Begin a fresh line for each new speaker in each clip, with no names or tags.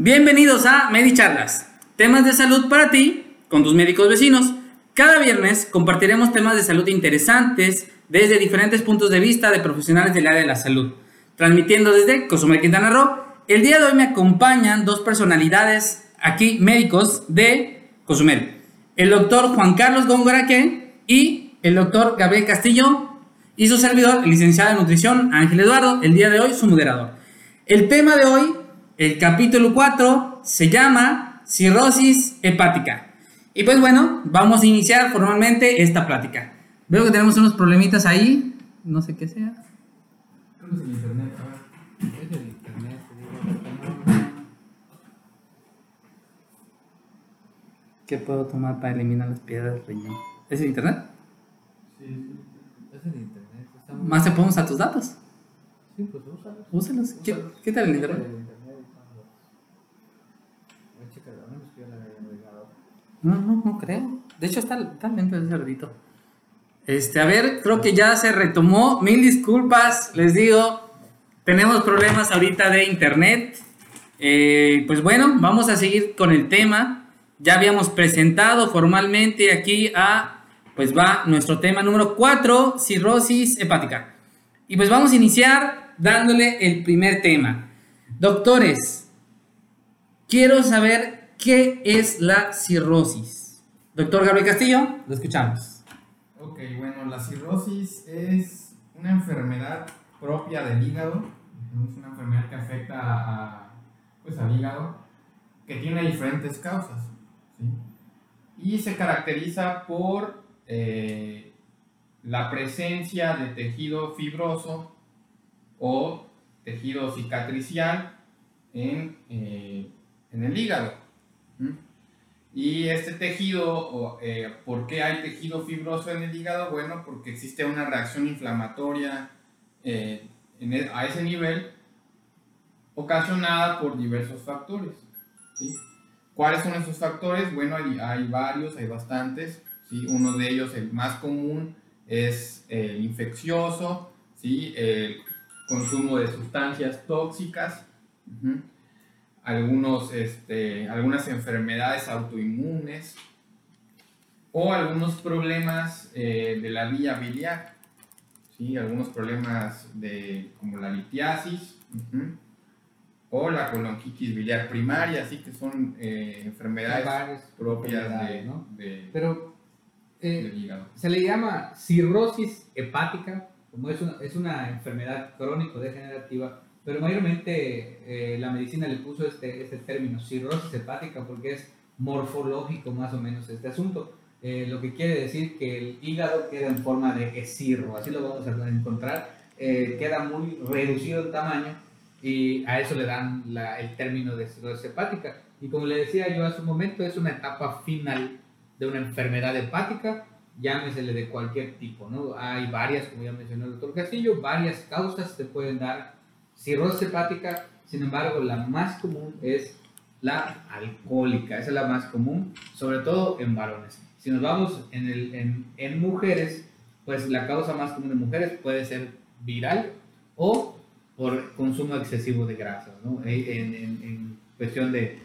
Bienvenidos a MediCharlas, temas de salud para ti con tus médicos vecinos. Cada viernes compartiremos temas de salud interesantes desde diferentes puntos de vista de profesionales del área de la salud, transmitiendo desde Cozumel, Quintana Roo. El día de hoy me acompañan dos personalidades aquí médicos de Cozumel, el doctor Juan Carlos Góngora y el doctor Gabriel Castillo y su servidor, licenciado en nutrición Ángel Eduardo, el día de hoy su moderador. El tema de hoy el capítulo 4 se llama cirrosis hepática. Y pues bueno, vamos a iniciar formalmente esta plática. Veo que tenemos unos problemitas ahí, no sé qué sea. Creo que es el internet, Es el internet, ¿Qué puedo tomar para eliminar las piedras del riñón? ¿Es el internet? Sí, es el internet. ¿Más te podemos a tus datos? Sí, pues úsalos. Úsalos. ¿Qué, ¿Qué tal el internet? No, no, no creo. De hecho, está, está lento el cerdito. Este, a ver, creo que ya se retomó. Mil disculpas, les digo. Tenemos problemas ahorita de internet. Eh, pues bueno, vamos a seguir con el tema. Ya habíamos presentado formalmente aquí a, pues va nuestro tema número 4, cirrosis hepática. Y pues vamos a iniciar dándole el primer tema. Doctores, quiero saber ¿Qué es la cirrosis? Doctor Gabriel Castillo, lo escuchamos.
Ok, bueno, la cirrosis es una enfermedad propia del hígado. Es una enfermedad que afecta a, pues, al hígado, que tiene diferentes causas. Y se caracteriza por eh, la presencia de tejido fibroso o tejido cicatricial en, eh, en el hígado. Y este tejido, eh, ¿por qué hay tejido fibroso en el hígado? Bueno, porque existe una reacción inflamatoria eh, e, a ese nivel ocasionada por diversos factores. ¿Cuáles son esos factores? Bueno, hay, varios, hay bastantes. ¿sí? Uno de ellos, el más común, es el infeccioso, ¿sí? el consumo de sustancias tóxicas algunos, este, algunas enfermedades autoinmunes o algunos problemas eh, de la vía biliar, ¿sí? algunos problemas de, como la litiasis o la colonquitis biliar primaria, así que son eh, enfermedades propias de,
Pero, eh, del hígado. Se le llama cirrosis hepática, como es una, es una enfermedad crónico-degenerativa pero mayormente eh, la medicina le puso este, este término, cirrosis hepática, porque es morfológico más o menos este asunto. Eh, lo que quiere decir que el hígado queda en forma de escirro, así lo vamos a encontrar, eh, queda muy reducido en tamaño y a eso le dan la, el término de cirrosis hepática. Y como le decía yo hace un momento, es una etapa final de una enfermedad hepática, llámesele de cualquier tipo, ¿no? Hay varias, como ya mencionó el doctor Castillo, varias causas que pueden dar cirrosis hepática, sin embargo, la más común es la alcohólica, esa es la más común, sobre todo en varones. Si nos vamos en, mujeres, pues la causa más común en mujeres puede ser viral o por consumo excesivo de grasas, ¿no? en, cuestión de,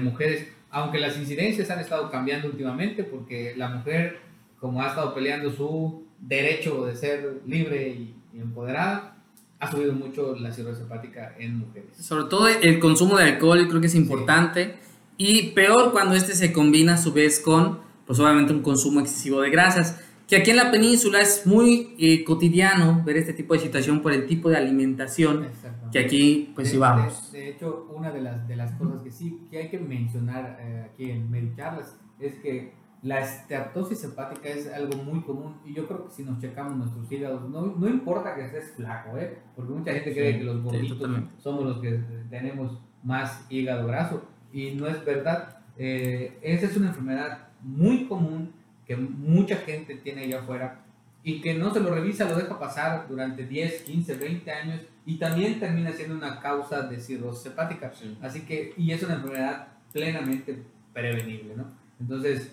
mujeres, aunque las incidencias han estado cambiando últimamente porque la mujer, como ha estado peleando su derecho de ser libre y empoderada, ha subido mucho la cirrosis hepática en mujeres.
Sobre todo el consumo de alcohol, creo que es importante. Y peor cuando este se combina a su vez con, pues obviamente, un consumo excesivo de grasas. Que aquí en la península es muy eh, cotidiano ver este tipo de situación por el tipo de alimentación que aquí, pues,
llevamos. De, hecho, una de las, de las cosas que sí que hay que mencionar eh, aquí en Medicharlas es que la esteatosis hepática es algo muy común y yo creo que si nos checamos nuestros hígados, no, no importa que estés flaco, ¿eh? porque mucha gente cree que los gorditos somos los que tenemos más hígado graso y no es verdad. Eh, esa es una enfermedad muy común que mucha gente tiene allá afuera y que no se lo revisa, lo deja pasar durante 10, 15, 20 años y también termina siendo una causa de cirrosis hepática. Así que, y es una enfermedad plenamente prevenible, ¿no? Entonces,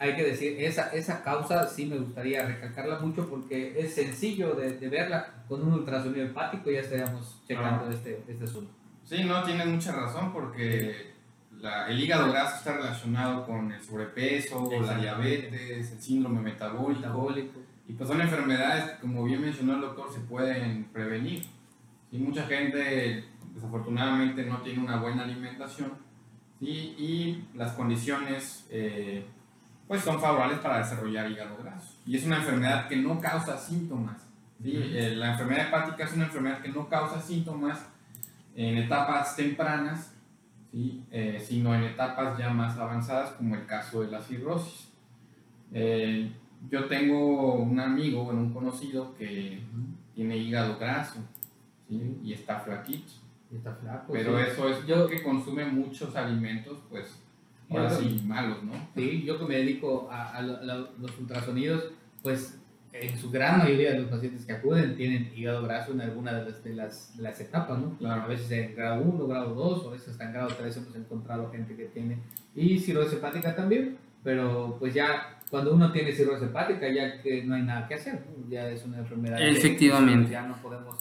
hay que decir, esa, esa causa sí me gustaría recalcarla mucho porque es sencillo de, de verla con un ultrasonido hepático, ya estaríamos checando este, este asunto.
Sí, no, tienes mucha razón porque el hígado graso está relacionado con el sobrepeso, la diabetes, el síndrome metabólico. Y pues son enfermedades que, como bien mencionó el doctor, se pueden prevenir. Y mucha gente desafortunadamente no tiene una buena alimentación y las condiciones eh, pues son favorables para desarrollar hígado graso. Y es una enfermedad que no causa síntomas. Eh, la enfermedad hepática es una enfermedad que no causa síntomas en etapas tempranas, ¿sí? Eh, sino en etapas ya más avanzadas, como el caso de la cirrosis. yo tengo un amigo, bueno, un conocido que tiene hígado graso y está flaquito.
está flaco.
Pero eso es yo que consume muchos alimentos, pues, ahora sí, malos, ¿no?
Sí, yo que me dedico a, los ultrasonidos, pues en su gran mayoría de los pacientes que acuden tienen hígado graso en alguna de las, de las, las etapas, ¿no? Claro. A veces en grado 1, grado 2, o a veces hasta en grado 3 hemos encontrado gente que tiene. Y cirrosis hepática también, pero pues ya cuando uno tiene cirrosis hepática ya que no hay nada que hacer, ya es una enfermedad.
Efectivamente.
ya no podemos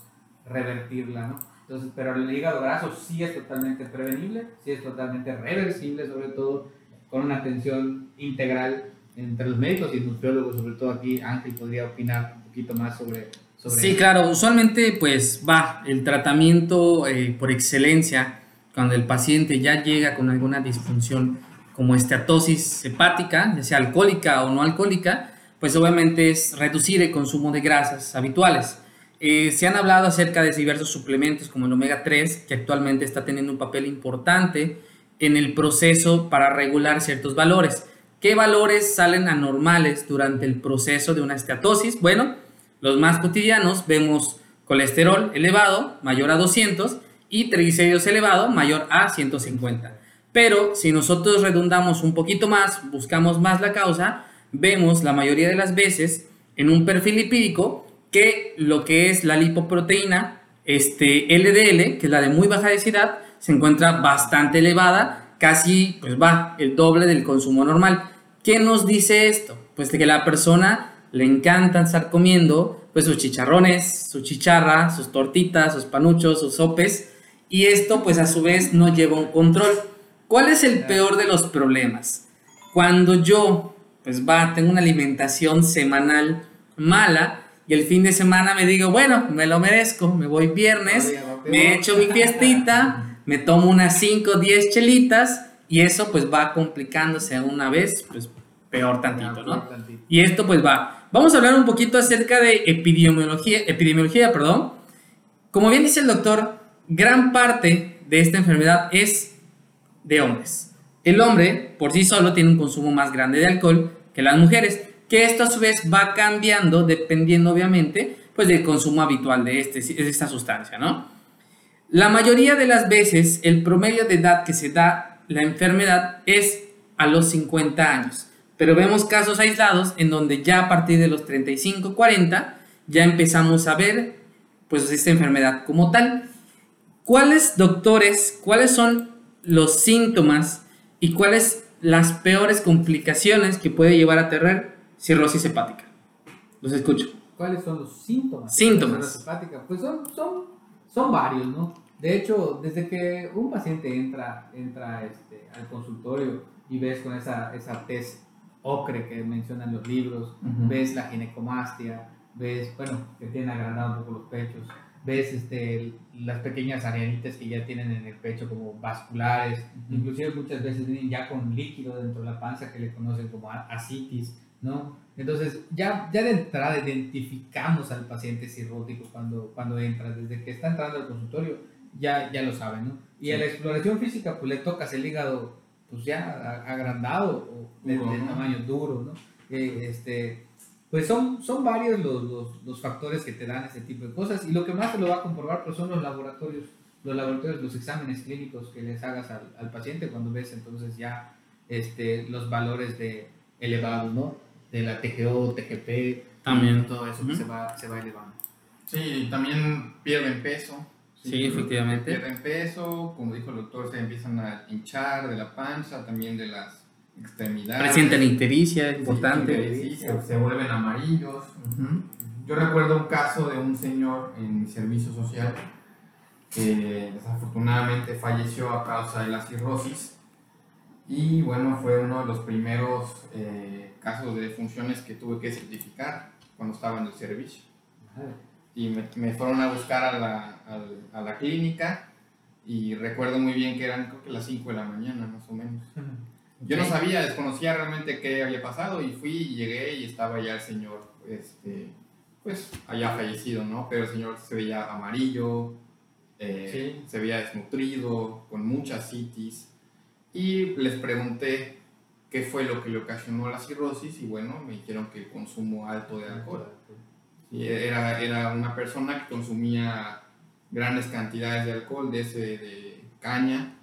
revertirla, ¿no? Entonces, pero el hígado graso sí es totalmente prevenible, sí es totalmente reversible, sobre todo con una atención integral entre los médicos y nutriólogos, sobre todo aquí Ángel podría opinar un poquito más sobre... sobre
sí, claro, usualmente pues va el tratamiento eh, por excelencia cuando el paciente ya llega con alguna disfunción como esteatosis hepática, ya sea alcohólica o no alcohólica, pues obviamente es reducir el consumo de grasas habituales. Eh, se han hablado acerca de diversos suplementos como el omega 3, que actualmente está teniendo un papel importante en el proceso para regular ciertos valores. ¿Qué valores salen anormales durante el proceso de una esteatosis? Bueno, los más cotidianos vemos colesterol elevado, mayor a 200, y triglicéridos elevado, mayor a 150. Pero si nosotros redundamos un poquito más, buscamos más la causa, vemos la mayoría de las veces en un perfil lipídico que lo que es la lipoproteína este, LDL, que es la de muy baja densidad, se encuentra bastante elevada, casi pues va el doble del consumo normal. ¿Qué nos dice esto? Pues de que la persona le encanta estar comiendo pues sus chicharrones, su chicharra, sus tortitas, sus panuchos, sus sopes y esto pues a su vez no lleva un control. ¿Cuál es el peor de los problemas? Cuando yo pues va, tengo una alimentación semanal mala, y el fin de semana me digo, bueno, me lo merezco, me voy viernes, me echo mi fiestita, me tomo unas 5 10 chelitas y eso pues va complicándose una vez, pues peor tantito, ¿no? Y esto pues va. Vamos a hablar un poquito acerca de epidemiología, epidemiología, perdón. Como bien dice el doctor, gran parte de esta enfermedad es de hombres. El hombre por sí solo tiene un consumo más grande de alcohol que las mujeres que esto a su vez va cambiando dependiendo obviamente pues del consumo habitual de, este, de esta sustancia, ¿no? La mayoría de las veces el promedio de edad que se da la enfermedad es a los 50 años, pero vemos casos aislados en donde ya a partir de los 35, 40 ya empezamos a ver pues esta enfermedad como tal. ¿Cuáles doctores, cuáles son los síntomas y cuáles las peores complicaciones que puede llevar a tener cirrosis hepática. Los escucho.
¿Cuáles son los síntomas?
Síntomas.
De cirrosis hepática? Pues son, son, son varios, ¿no? De hecho, desde que un paciente entra, entra este, al consultorio y ves con esa, esa test ocre que mencionan los libros, ves la ginecomastia, ves, bueno, que tiene agrandado un poco los pechos, ves este, las pequeñas areanitas que ya tienen en el pecho como vasculares, inclusive muchas veces vienen ya con líquido dentro de la panza que le conocen como asitis, ¿no? Entonces, ya, ya de entrada identificamos al paciente cirrótico cuando, cuando entra, desde que está entrando al consultorio, ya, ya lo saben, ¿no? Y a la exploración física, pues le tocas el hígado, pues ya agrandado, o de, tamaño duro, ¿no? Eh, este, pues son, son varios los, los, los, factores que te dan ese tipo de cosas, y lo que más te lo va a comprobar, pues son los laboratorios, los laboratorios, los exámenes clínicos que les hagas al, al paciente cuando ves entonces ya este, los valores de elevados, ¿no? De la TGO, TGP, también todo eso se, va, se va elevando.
Sí, también pierden peso.
Sí, efectivamente.
Pierden peso, como dijo el doctor, se empiezan a hinchar de la panza, también de las extremidades.
Presentan ictericia, es importante.
Sí, se, vuelven amarillos. Yo recuerdo un caso de un señor en mi servicio social que desafortunadamente falleció a causa de la cirrosis. Y bueno, fue uno de los primeros eh, casos de funciones que tuve que certificar cuando estaba en el servicio. Y me, me fueron a buscar a la, a la clínica y recuerdo muy bien que eran creo que las 5 de la mañana más o menos. Yo no sabía, desconocía realmente qué había pasado y fui y llegué y estaba ya el señor, este, pues allá fallecido, ¿no? Pero el señor se veía amarillo, eh, se veía desnutrido, con muchas citis y les pregunté qué fue lo que le ocasionó la cirrosis y bueno, me dijeron que el consumo alto de alcohol. Y era, era una persona que consumía grandes cantidades de alcohol, de ese de caña.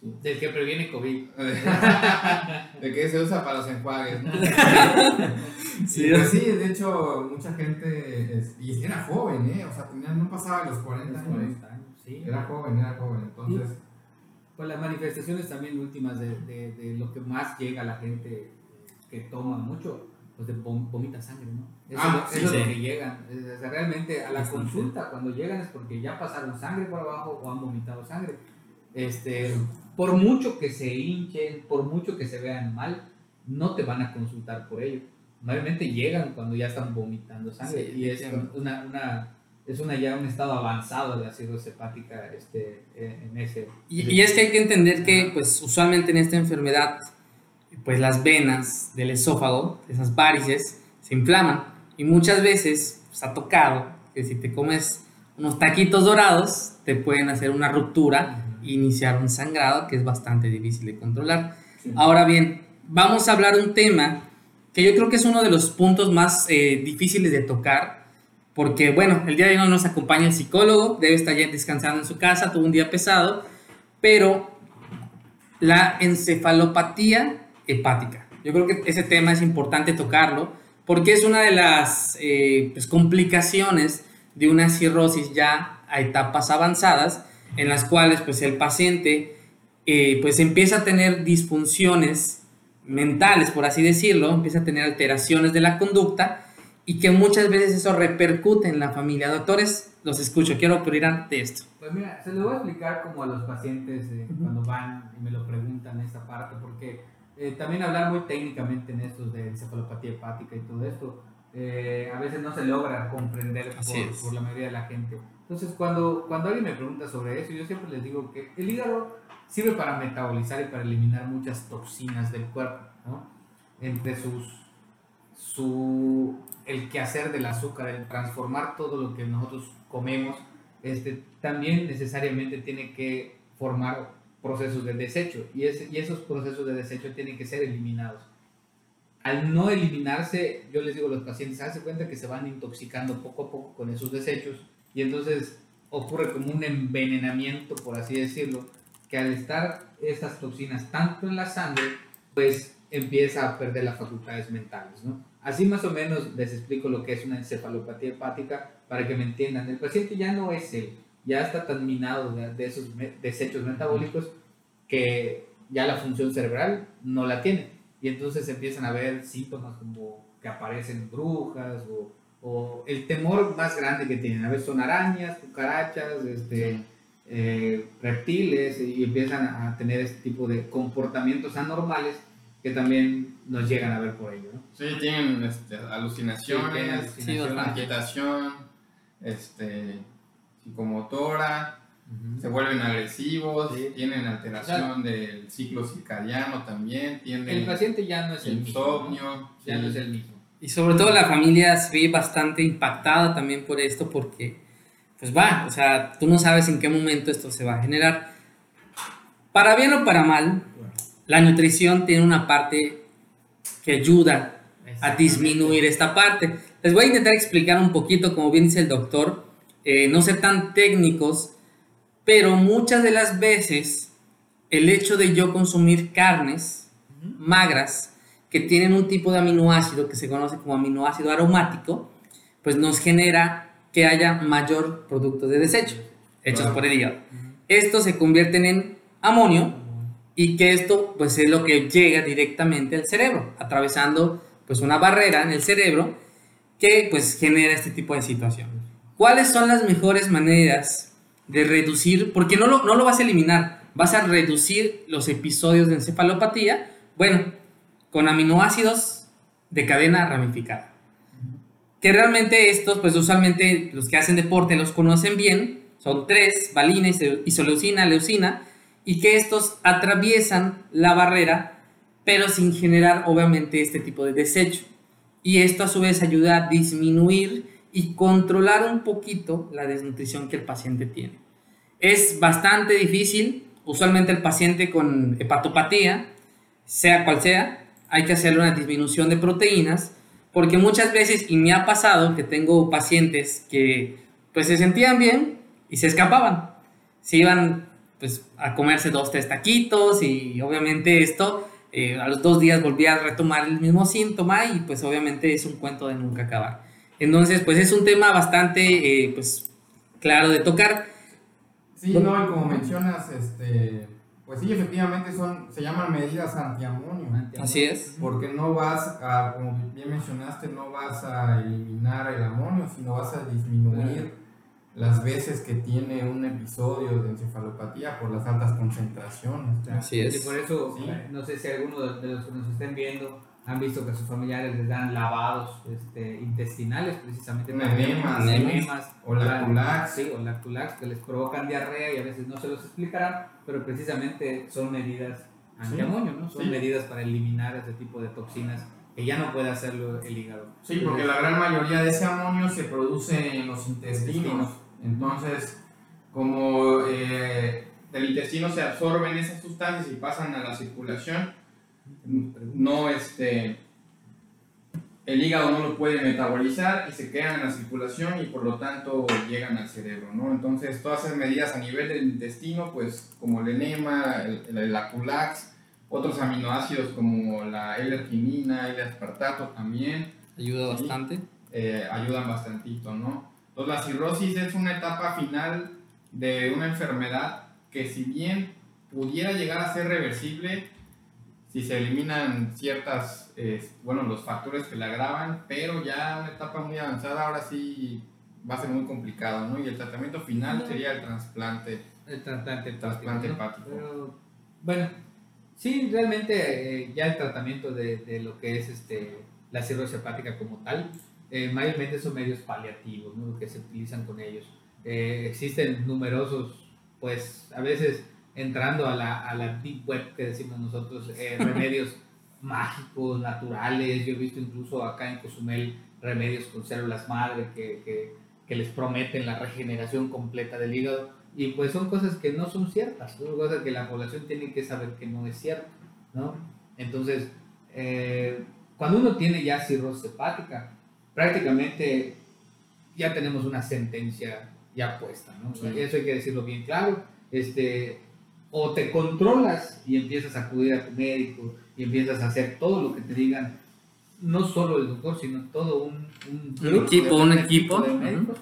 Del que previene COVID.
de que se usa para los enjuagues, ¿no? sí, pues sí, de hecho, mucha gente, y era joven, ¿eh? O sea, tenía, no pasaba los 40 años. sí. Era joven, era joven, entonces...
Pues las manifestaciones también últimas de, de, de, lo que más llega a la gente que toma mucho, pues de vomita sangre, ¿no? Eso, ah, es lo que llegan. realmente a la consulta, cuando llegan es porque ya pasaron sangre por abajo o han vomitado sangre. Este, por mucho que se hinchen, por mucho que se vean mal, no te van a consultar por ello. Normalmente llegan cuando ya están vomitando sangre y es una, una, es una ya un estado avanzado de la cirrosis hepática este, en ese.
Y, y, es que hay que entender que, pues, usualmente en esta enfermedad, pues las venas del esófago, esas varices, se inflaman y muchas veces se ha tocado que si te comes unos taquitos dorados, te pueden hacer una ruptura e iniciar un sangrado que es bastante difícil de controlar. Ahora bien, vamos a hablar un tema que yo creo que es uno de los puntos más eh, difíciles de tocar, porque bueno, el día de hoy no nos acompaña el psicólogo, debe estar ya descansando en su casa, tuvo un día pesado, pero la encefalopatía hepática. Yo creo que ese tema es importante tocarlo porque es una de las eh, pues, complicaciones de una cirrosis ya a etapas avanzadas, en las cuales pues, el paciente eh, pues, empieza a tener disfunciones mentales, por así decirlo, empieza a tener alteraciones de la conducta y que muchas veces eso repercute en la familia. Doctores, los escucho, quiero que de esto.
Pues mira, se lo voy a explicar como a los pacientes eh, cuando van y me lo preguntan esta parte, porque eh, también hablar muy técnicamente en esto de encefalopatía hepática y todo esto, eh, a veces no se logra comprender por, por, la mayoría de la gente. Entonces, cuando, cuando alguien me pregunta sobre eso, yo siempre les digo que el hígado sirve para metabolizar y para eliminar muchas toxinas del cuerpo, ¿no? Entre sus, su, el quehacer del azúcar, el transformar todo lo que nosotros comemos, este, también necesariamente tiene que formar procesos de desecho y, y esos procesos de desecho tienen que ser eliminados. Al no eliminarse, yo les digo a los pacientes, hace cuenta que se van intoxicando poco a poco con esos desechos y entonces ocurre como un envenenamiento, por así decirlo, que al estar esas toxinas tanto en la sangre, pues empieza a perder las facultades mentales, ¿no? Así más o menos les explico lo que es una encefalopatía hepática para que me entiendan. El paciente ya no es él, ya está tan minado de, esos desechos metabólicos que ya la función cerebral no la tiene. Y entonces empiezan a ver síntomas como que aparecen brujas o, o el temor más grande que tienen. A veces son arañas, cucarachas, este, eh, reptiles y empiezan a tener este tipo de comportamientos anormales que también nos llegan a ver por ello. ¿no?
Sí, tienen este, alucinaciones, inquietación, este, psicomotora, se vuelven agresivos, tienen alteración del ciclo circadiano también, tienen
el paciente ya no es el
insomnio,
ya no es el mismo.
Y sobre todo la familia se ve bastante impactada también por esto porque, pues va, o sea, tú no sabes en qué momento esto se va a generar. Para bien o para mal, la nutrición tiene una parte que ayuda a disminuir esta parte. Les voy a intentar explicar un poquito, como bien dice el doctor, eh, no ser tan técnicos, pero muchas de las veces el hecho de yo consumir carnes magras que tienen un tipo de aminoácido que se conoce como aminoácido aromático, pues nos genera que haya mayor producto de desecho hechos por el hígado. Estos se convierten en amonio y que esto pues es lo que llega directamente al cerebro, atravesando pues una barrera en el cerebro que pues genera este tipo de situación. ¿Cuáles son las mejores maneras de reducir, porque no lo, no lo vas a eliminar, vas a reducir los episodios de encefalopatía, bueno, con aminoácidos de cadena ramificada. Que realmente estos, pues usualmente los que hacen deporte los conocen bien, son tres, valina, isoleucina, leucina, y que estos atraviesan la barrera, pero sin generar obviamente este tipo de desecho. Y esto a su vez ayuda a disminuir y controlar un poquito la desnutrición que el paciente tiene. Es bastante difícil, usualmente el paciente con hepatopatía, sea cual sea, hay que hacerle una disminución de proteínas, porque muchas veces, y me ha pasado que tengo pacientes que pues se sentían bien y se escapaban, se iban pues a comerse dos, tres taquitos y obviamente esto eh, a los dos días volvía a retomar el mismo síntoma y pues obviamente es un cuento de nunca acabar. Entonces pues es un tema bastante eh, pues claro de tocar.
Sí, no, y como mencionas, este, pues sí, efectivamente son, se llaman medidas antiamonio.
Así es.
Porque no vas a, como bien mencionaste, no vas a eliminar el amonio, sino vas a disminuir las veces que tiene un episodio de encefalopatía por las altas concentraciones.
Así es. Y por eso, no sé si alguno de los que nos estén viendo han visto que a sus familiares les dan lavados este, intestinales, precisamente
enemas, o lactulax.
Sí, o lactulax, que les provocan diarrea y a veces no se los explicarán, pero precisamente son medidas antiamonio, ¿no? Son medidas para eliminar ese tipo de toxinas que ya no puede hacerlo el hígado.
Sí, porque la gran mayoría de ese amonio se produce en los intestinos. Entonces, como eh, del intestino se absorben esas sustancias y pasan a la circulación, no este, el hígado no lo puede metabolizar y se quedan en la circulación y por lo tanto llegan al cerebro, ¿no? Entonces, todas esas medidas a nivel del intestino, pues como el enema, el, el, aculax, otros aminoácidos como la L-arginina, el aspartato también.
Ayuda bastante.
Eh, ayudan bastantito, ¿no? Entonces la cirrosis es una etapa final de una enfermedad que si bien pudiera llegar a ser reversible, si se eliminan ciertas, bueno, los factores que la agravan, pero ya una etapa muy avanzada, ahora sí va a ser muy complicado, ¿no? Y el tratamiento final sería el trasplante.
El trasplante, trasplante hepático. bueno, sí, realmente eh, ya el tratamiento de, de, lo que es este, la cirrosis hepática como tal, eh, mayormente son medios paliativos, ¿no? que se utilizan con ellos. Eh, existen numerosos, pues a veces entrando a la, a la deep web que decimos nosotros, eh, remedios mágicos, naturales. Yo he visto incluso acá en Cozumel remedios con células madre que, que, que, les prometen la regeneración completa del hígado. Y pues son cosas que no son ciertas, son cosas que la población tiene que saber que no es cierto, ¿no? Entonces, cuando uno tiene ya cirrosis hepática, prácticamente ya tenemos una sentencia ya puesta, ¿no? Eso hay que decirlo bien claro. Este, o te controlas y empiezas a acudir a tu médico y empiezas a hacer todo lo que te digan, no solo el doctor, sino todo un,
un, equipo, un equipo
de médicos,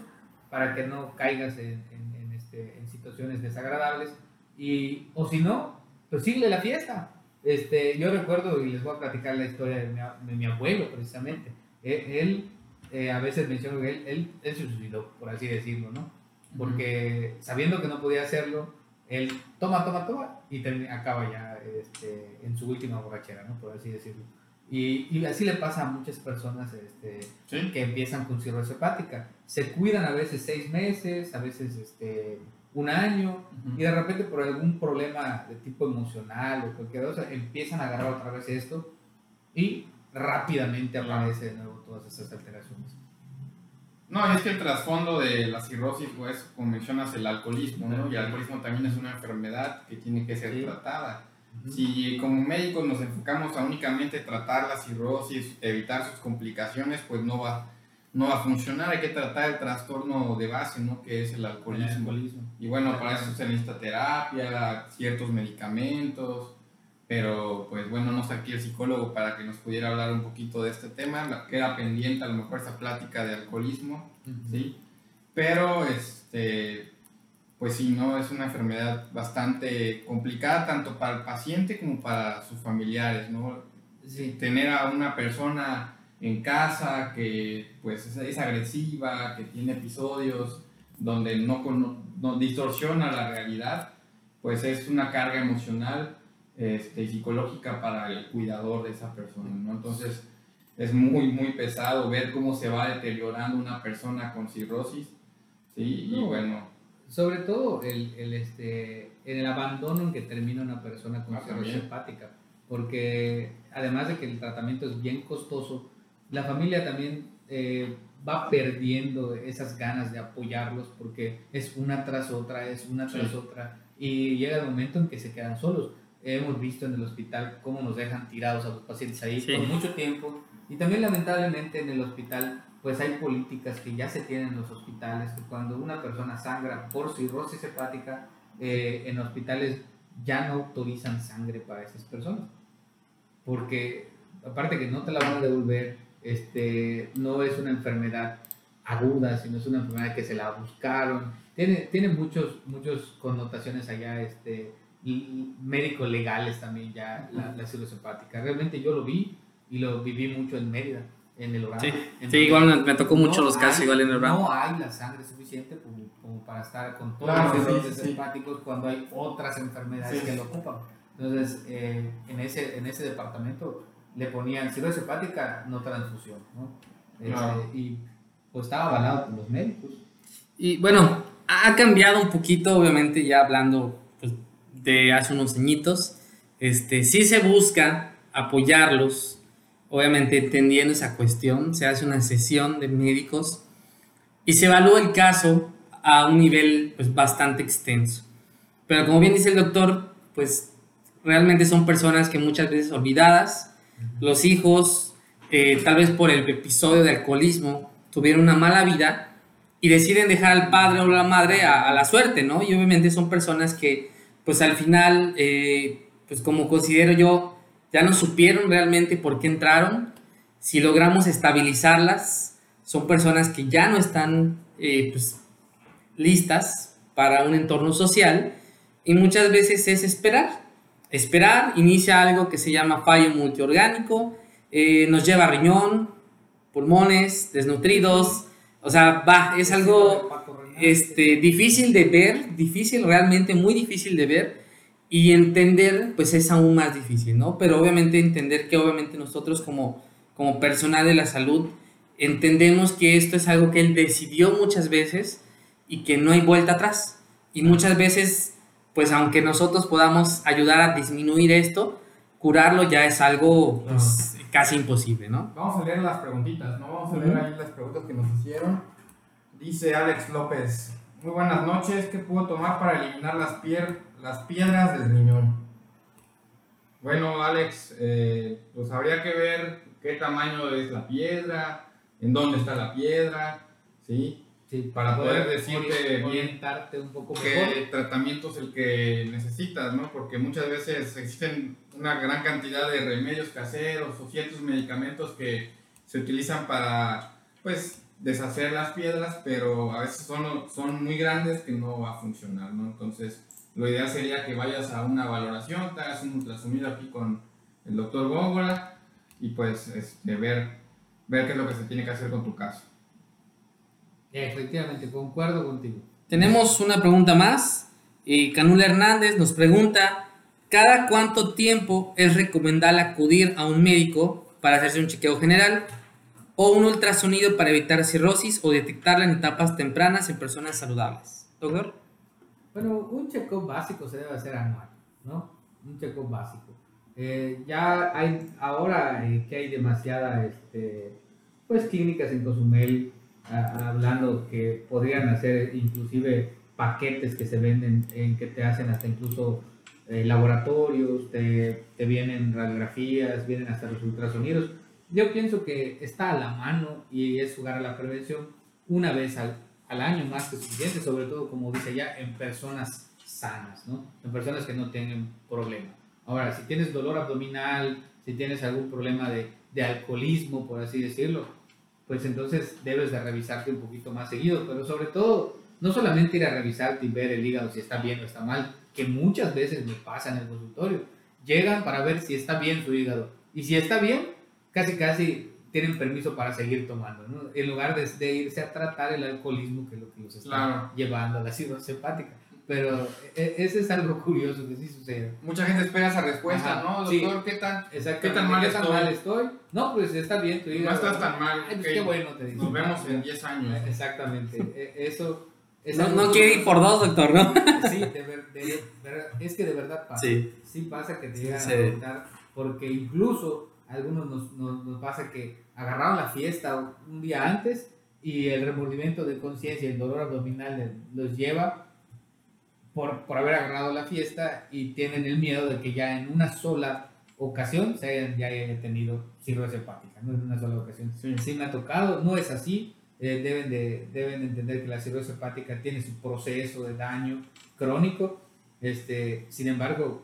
para que no caigas en, en, este, en, situaciones desagradables. Y, o si no, pues sigue la fiesta. Este, yo recuerdo, y les voy a platicar la historia de mi, de mi abuelo precisamente. E, él eh, a veces menciono que él, él, se suicidó, por así decirlo, ¿no? Porque sabiendo que no podía hacerlo, él toma, toma, toma y acaba ya este, en su última borrachera, ¿no? Por así decirlo. Y, y así le pasa a muchas personas este, que empiezan con cirrosis hepática. Se cuidan a veces seis meses, a veces este, un año, y de repente por algún problema de tipo emocional o cualquier cosa, empiezan a agarrar otra vez esto y rápidamente aparece de nuevo todas esas alteraciones.
No, es que el trasfondo de la cirrosis, pues, como mencionas, el alcoholismo, ¿no? Y el alcoholismo también es una enfermedad que tiene que ser tratada. Si como médicos nos enfocamos a únicamente tratar la cirrosis, evitar sus complicaciones, pues no va, no va a funcionar. Hay que tratar el trastorno de base, ¿no? Que es el alcoholismo. El alcoholismo. Y bueno, para eso se necesita terapia, ciertos medicamentos, pero pues bueno, no sé aquí el psicólogo para que nos pudiera hablar un poquito de este tema, queda pendiente a lo mejor esa plática de alcoholismo, ¿sí? Pero este, pues sí, ¿no? Es una enfermedad bastante complicada tanto para el paciente como para sus familiares, ¿no? Sí. Tener a una persona en casa que pues es, agresiva, que tiene episodios donde no, no, distorsiona la realidad, pues es una carga emocional este, psicológica para el cuidador de esa persona, ¿no? Entonces es muy, muy pesado ver cómo se va deteriorando una persona con cirrosis, ¿sí? y bueno...
Sobre todo el, el, este, en el abandono en que termina una persona con ah, cirrosis hepática, porque además de que el tratamiento es bien costoso, la familia también eh, va perdiendo esas ganas de apoyarlos porque es una tras otra, es una tras otra y llega el momento en que se quedan solos. Hemos visto en el hospital cómo nos dejan tirados a los pacientes ahí por mucho tiempo. Y también lamentablemente en el hospital pues hay políticas que ya se tienen en los hospitales que cuando una persona sangra por cirrosis hepática eh, en hospitales ya no autorizan sangre para esas personas. Porque aparte que no te la van a devolver este, no es una enfermedad aguda, sino es una enfermedad que se la buscaron. Tiene, tiene muchos, muchos connotaciones allá, este, médicos legales también ya, la, la cirrosis hepática. Realmente yo lo vi y lo viví mucho en Mérida, en el Orán.
Sí, igual me, tocó mucho los casos igual en el Orán.
No hay la sangre suficiente como, para estar con todos los cirrosis hepáticos cuando hay otras enfermedades que lo ocupan. Entonces, eh, en, ese, en ese departamento le ponían cirrosis hepática, no transfusión, ¿no? Este, y pues estaba avalado por los médicos.
Y bueno, ha cambiado un poquito, obviamente, ya hablando hace unos añitos. Este, sí se busca apoyarlos, obviamente entendiendo esa cuestión, se hace una sesión de médicos y se evalúa el caso a un nivel pues, bastante extenso. Pero como bien dice el doctor, pues realmente son personas que muchas veces olvidadas, los hijos, eh, tal vez por el episodio de alcoholismo, tuvieron una mala vida y deciden dejar al padre o la madre a, la suerte, ¿no? Y obviamente son personas que, pues al final, eh, pues como considero yo, ya no supieron realmente por qué entraron. Si logramos estabilizarlas, son personas que ya no están, eh, pues, listas para un entorno social y muchas veces es esperar esperar, inicia algo que se llama fallo multiorgánico, eh, nos lleva a riñón, pulmones, desnutridos, o sea, va, es algo este, difícil de ver, difícil, realmente muy difícil de ver y entender, pues es aún más difícil, ¿no? Pero obviamente entender que obviamente nosotros como, como personal de la salud entendemos que esto es algo que él decidió muchas veces y que no hay vuelta atrás. Y muchas veces pues aunque nosotros podamos ayudar a disminuir esto, curarlo ya es algo pues, casi imposible, ¿no?
Vamos a leer las preguntitas, ¿no? Vamos a leer ahí las preguntas que nos hicieron. Dice Alex López, muy buenas noches, ¿qué puedo tomar para eliminar las, las piedras del riñón? Bueno, Alex, eh, pues habría que ver qué tamaño es la piedra, en dónde está la piedra, ¿sí?
Sí, para poder, decirte orientarte un poco
qué tratamiento es el que necesitas, ¿no? Porque muchas veces existen una gran cantidad de remedios caseros o ciertos medicamentos que se utilizan para, pues, deshacer las piedras, pero a veces son, son muy grandes que no va a funcionar, ¿no? Entonces, lo ideal sería que vayas a una valoración, te hagas un ultrasonido aquí con el doctor Góngora y pues este, ver, ver qué es lo que se tiene que hacer con tu caso.
Efectivamente, concuerdo contigo.
Tenemos una pregunta más. y Canula Hernández nos pregunta, ¿cada cuánto tiempo es recomendable acudir a un médico para hacerse un chequeo general o un ultrasonido para evitar cirrosis o detectarla en etapas tempranas en personas saludables? Doctor.
Bueno, un chequeo básico se debe hacer anual, ¿no? Un chequeo básico. Eh, ya hay, ahora eh, que hay demasiada, este, pues clínicas en Cozumel, hablando que podrían hacer inclusive paquetes que se venden en que te hacen hasta incluso eh, laboratorios, te, te, vienen radiografías, vienen hasta los ultrasonidos. Yo pienso que está a la mano y es jugar a la prevención una vez al, al año más que suficiente, sobre todo como dice ya en personas sanas, ¿no? En personas que no tienen problema. Ahora, si tienes dolor abdominal, si tienes algún problema de, de alcoholismo, por así decirlo, pues entonces debes de revisarte un poquito más seguido, pero sobre todo, no solamente ir a revisarte y ver el hígado si está bien o está mal, que muchas veces me pasa en el consultorio. Llegan para ver si está bien su hígado. Y si está bien, casi casi tienen permiso para seguir tomando, ¿no? En lugar de, irse a tratar el alcoholismo, que es lo que los está llevando a la cirrosis hepática. Pero e, ese es algo curioso que sí sucede.
Mucha gente espera esa respuesta, ¿no? Doctor, ¿qué, tan,
¿qué tan, mal, estoy? No, pues está bien.
Tú no estás tan mal.
Pues qué bueno, te
digo. Nos vemos en 10 años.
Exactamente. E, eso...
no, no quiere ir por dos, doctor, ¿no?
Sí, de, de, es que de verdad pasa. Sí, sí pasa que te llegan a preguntar, porque incluso algunos nos, nos, nos pasa que agarraron la fiesta un día antes y el remordimiento de conciencia, el dolor abdominal los lleva por, por, haber agarrado la fiesta y tienen el miedo de que ya en una sola ocasión se hayan, ya hayan tenido cirrosis hepática, no en una sola ocasión. Sí. me ha tocado, no es así, eh, deben, de, deben entender que la cirrosis hepática tiene su proceso de daño crónico, este, sin embargo,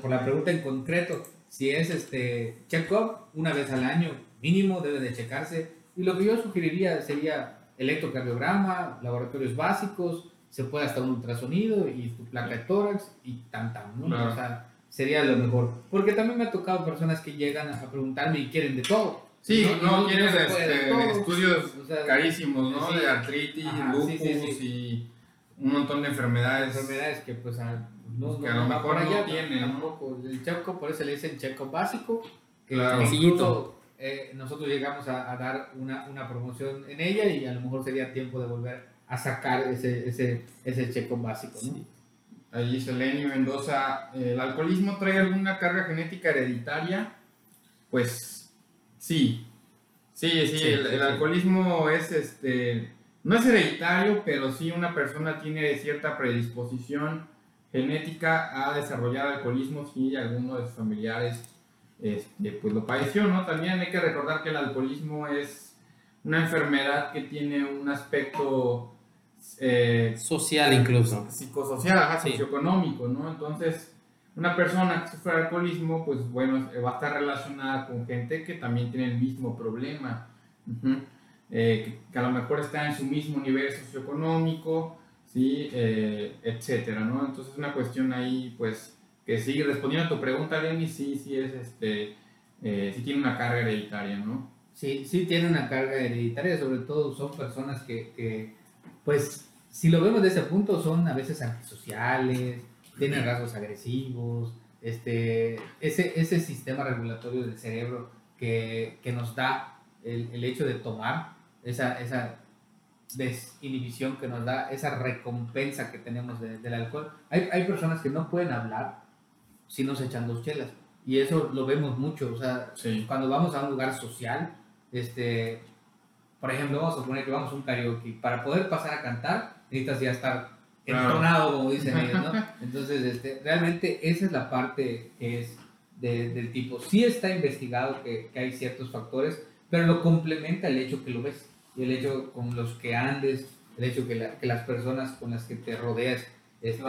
por la pregunta en concreto, si es este check-up una vez al año mínimo, debe de checarse, y lo que yo sugeriría sería electrocardiograma, laboratorios básicos, se puede hasta un ultrasonido y tu placa de tórax y tan tan, ¿no? O sea, sería lo mejor. Porque también me ha tocado personas que llegan a preguntarme y quieren de todo.
Sí, no, quieren este, estudios carísimos, ¿no? De artritis, lupus y un montón de enfermedades.
Enfermedades que pues a,
no, que a lo mejor no tienen.
Tampoco. El checo, por eso le dicen checo básico. Que
claro.
eh, nosotros llegamos a, a dar una, una promoción en ella y a lo mejor sería tiempo de volver a sacar ese, ese, ese checo básico. ¿no?
Ahí Lenny Mendoza, ¿el alcoholismo trae alguna carga genética hereditaria? Pues sí, sí, sí, el, alcoholismo es este, no es hereditario, pero sí una persona tiene cierta predisposición genética a desarrollar alcoholismo si alguno de sus familiares este, pues lo padeció, ¿no? También hay que recordar que el alcoholismo es una enfermedad que tiene un aspecto
eh, social incluso.
Psicosocial, socioeconómico, ¿no? Entonces, una persona que sufre alcoholismo, pues bueno, va a estar relacionada con gente que también tiene el mismo problema, eh, que, a lo mejor está en su mismo nivel socioeconómico, ¿sí? Eh, etcétera, ¿no? Entonces, es una cuestión ahí, pues, que sí, respondiendo a tu pregunta, Lenny, sí, sí es, este, sí tiene una carga hereditaria, ¿no?
Sí, sí tiene una carga hereditaria, sobre todo son personas que, pues si lo vemos de ese punto, son a veces antisociales, tienen rasgos agresivos, este, ese, ese sistema regulatorio del cerebro que, que nos da el, el, hecho de tomar, esa, esa desinhibición que nos da, esa recompensa que tenemos del alcohol. Hay, hay personas que no pueden hablar si no se echan dos chelas. Y eso lo vemos mucho, o sea, cuando vamos a un lugar social, este, por ejemplo, vamos a suponer que vamos a un karaoke, para poder pasar a cantar, necesitas ya estar entonado, como dicen ellos, ¿no? Entonces, este, realmente esa es la parte que es del tipo. Sí está investigado que, que, hay ciertos factores, pero lo complementa el hecho que lo ves, el hecho con los que andes, el hecho que, que las personas con las que te rodeas este,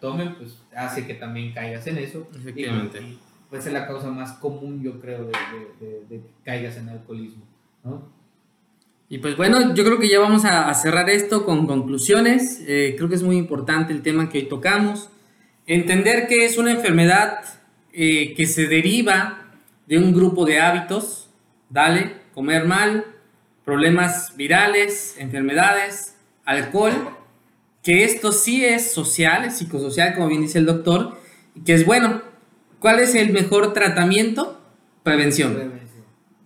tomen, pues hace que también caigas en eso.
Efectivamente.
Y, pues es la causa más común, yo creo, de, de, de que caigas en alcoholismo, ¿no?
Y pues bueno, yo creo que ya vamos a, cerrar esto con conclusiones. Eh, creo que es muy importante el tema que hoy tocamos. Entender que es una enfermedad eh, que se deriva de un grupo de hábitos, dale, comer mal, problemas virales, enfermedades, alcohol, que esto sí es social, es psicosocial, como bien dice el doctor, y que es bueno. ¿Cuál es el mejor tratamiento? Prevención.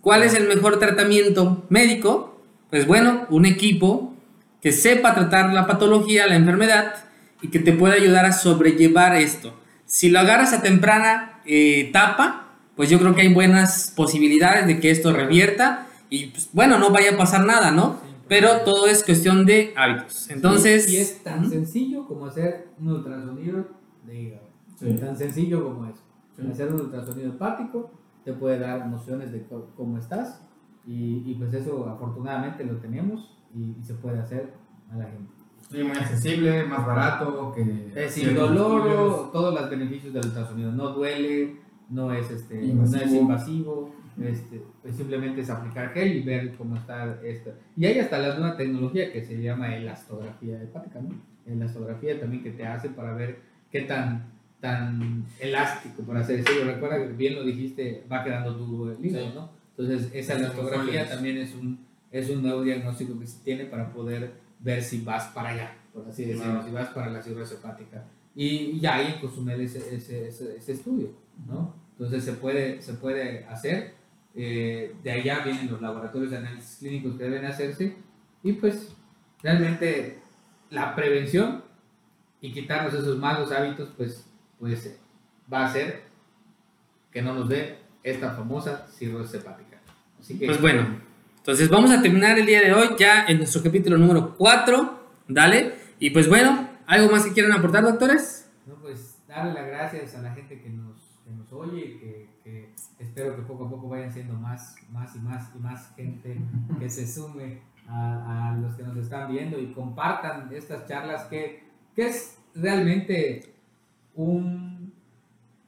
¿Cuál es el mejor tratamiento médico? Pues bueno, un equipo que sepa tratar la patología, la enfermedad y que te pueda ayudar a sobrellevar esto. Si lo agarras a temprana eh, etapa, pues yo creo que hay buenas posibilidades de que esto revierta y pues, bueno, no vaya a pasar nada, ¿no? Pero todo es cuestión de hábitos. Entonces...
Y es tan sencillo como hacer un ultrasonido de hígado. Tan sencillo como eso. Hacer un ultrasonido hepático te puede dar nociones de cómo estás y, y, pues eso afortunadamente lo tenemos y, se puede hacer a la gente.
Sí, muy accesible, más barato que...
Es sin dolor, todos los beneficios del ultrasonido. No duele, no es, este, invasivo. No es invasivo, este, pues simplemente es aplicar gel y ver cómo está esto. Y hay hasta la nueva tecnología que se llama elastografía hepática, ¿no? Elastografía también que te hace para ver qué tan, tan elástico, por así decirlo. Recuerda que bien lo dijiste, va quedando duro el hígado, ¿no? Entonces, esa elastografía también es un, es un nuevo diagnóstico que se tiene para poder ver si vas para allá, por así decirlo, si vas para la cirrosis hepática. Y ya ahí consumir ese, ese, ese, estudio, ¿no? Entonces se puede, se puede hacer. Eh, de allá vienen los laboratorios de análisis clínicos que deben hacerse. Y pues realmente la prevención y quitarnos esos malos hábitos, pues, pues va a hacer que no nos dé esta famosa cirrosis hepática.
Así que, pues bueno, entonces vamos a terminar el día de hoy ya en nuestro capítulo número 4, dale. Y pues bueno, ¿algo más que quieran aportar, doctores?
No, pues darle las gracias a la gente que nos, que nos oye, que espero que poco a poco vayan siendo más, más y más y más gente que se sume a, a los que nos están viendo y compartan estas charlas que, que es realmente un,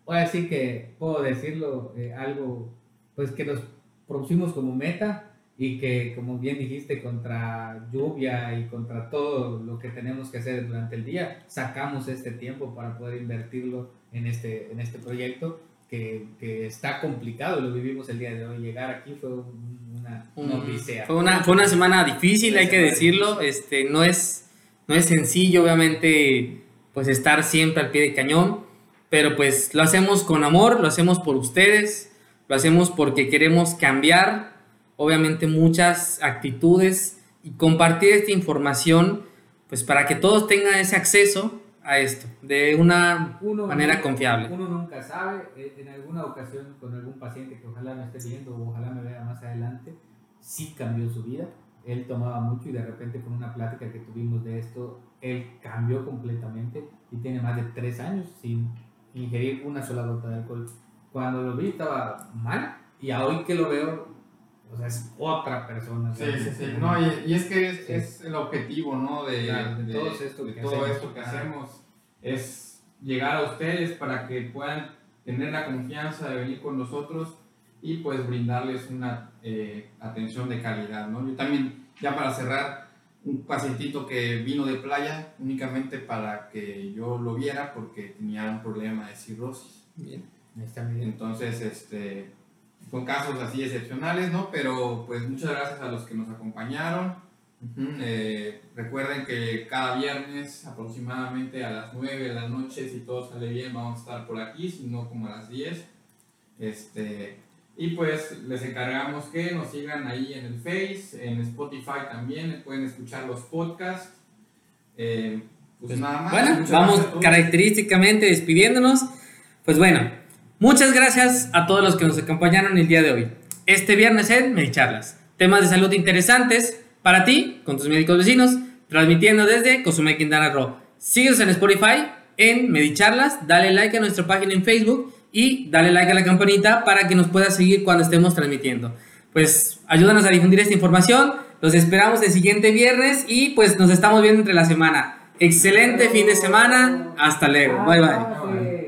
voy a decir que puedo decirlo, eh, algo pues que nos propusimos como meta y que como bien dijiste contra lluvia y contra todo lo que tenemos que hacer durante el día, sacamos este tiempo para poder invertirlo en este, en este proyecto que, que está complicado, lo vivimos el día de hoy, llegar aquí fue una, una odisea.
Fue una, fue una semana difícil, hay que decirlo, este, no, es, no es sencillo obviamente pues estar siempre al pie de cañón, pero pues lo hacemos con amor, lo hacemos por ustedes, lo hacemos porque queremos cambiar obviamente muchas actitudes y compartir esta información pues para que todos tengan ese acceso a esto de una manera confiable.
Uno nunca sabe, eh, en alguna ocasión con algún paciente que ojalá me esté viendo o ojalá me vea más adelante, sí cambió su vida. Él tomaba mucho y de repente con una plática que tuvimos de esto, él cambió completamente y tiene más de tres años sin ingerir una sola gota de alcohol. Cuando lo vi estaba mal y hoy que lo veo, o sea, es otra persona.
Sí, sí, sí. No, y, es que es, es, el objetivo, ¿no? De, de, todo, esto, que, todo hacemos. esto que hacemos. Es llegar a ustedes para que puedan tener la confianza de venir con nosotros y pues brindarles una eh, atención de calidad, ¿no? Yo también, ya para cerrar, un pacientito que vino de playa únicamente para que yo lo viera porque tenía un problema de cirrosis. Bien. Está bien. Entonces, este, son casos así excepcionales, ¿no? Pero pues muchas gracias a los que nos acompañaron. Eh, recuerden que cada viernes aproximadamente a las 9 de la noche, si todo sale bien, vamos a estar por aquí, si no como a las 10. Este, y pues les encargamos que nos sigan ahí en el Face, en Spotify también, pueden escuchar los podcasts. Eh, pues, pues, nada más.
Bueno, vamos característicamente despidiéndonos. Pues bueno, muchas gracias a todos los que nos acompañaron el día de hoy. Este viernes en Medicharlas. Temas de salud interesantes para ti, con tus médicos vecinos, transmitiendo desde Cozumel Quintana Roo. Síguenos en Spotify, en Medicharlas, dale like a nuestra página en Facebook y dale like a la campanita para que nos puedas seguir cuando estemos transmitiendo. Pues ayúdanos a difundir esta información. Los esperamos el siguiente viernes y pues nos estamos viendo entre la semana. Excelente fin de semana. Hasta luego. Bye bye.